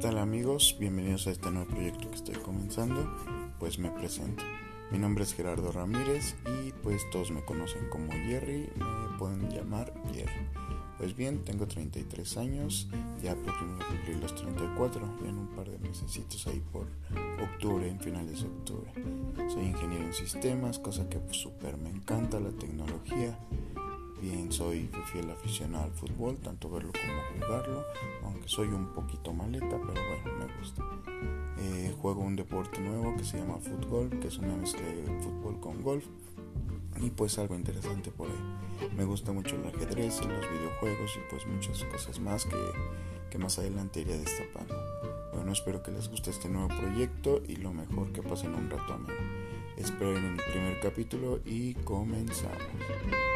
tal amigos? Bienvenidos a este nuevo proyecto que estoy comenzando. Pues me presento. Mi nombre es Gerardo Ramírez y pues todos me conocen como Jerry, me pueden llamar Jerry. Pues bien, tengo 33 años, ya próximo a cumplir los 34, en un par de meses ahí por octubre, en finales de octubre. Soy ingeniero en sistemas, cosa que súper me encanta la tecnología Bien, soy fiel aficionado al fútbol, tanto verlo como jugarlo, aunque soy un poquito maleta, pero bueno, me gusta. Eh, juego un deporte nuevo que se llama fútbol, que es una mezcla de fútbol con golf. Y pues algo interesante por ahí. Me gusta mucho el ajedrez, los videojuegos y pues muchas cosas más que, que más adelante iré destapando. Bueno, espero que les guste este nuevo proyecto y lo mejor que pasen un rato a mí. Espero en el primer capítulo y comenzamos.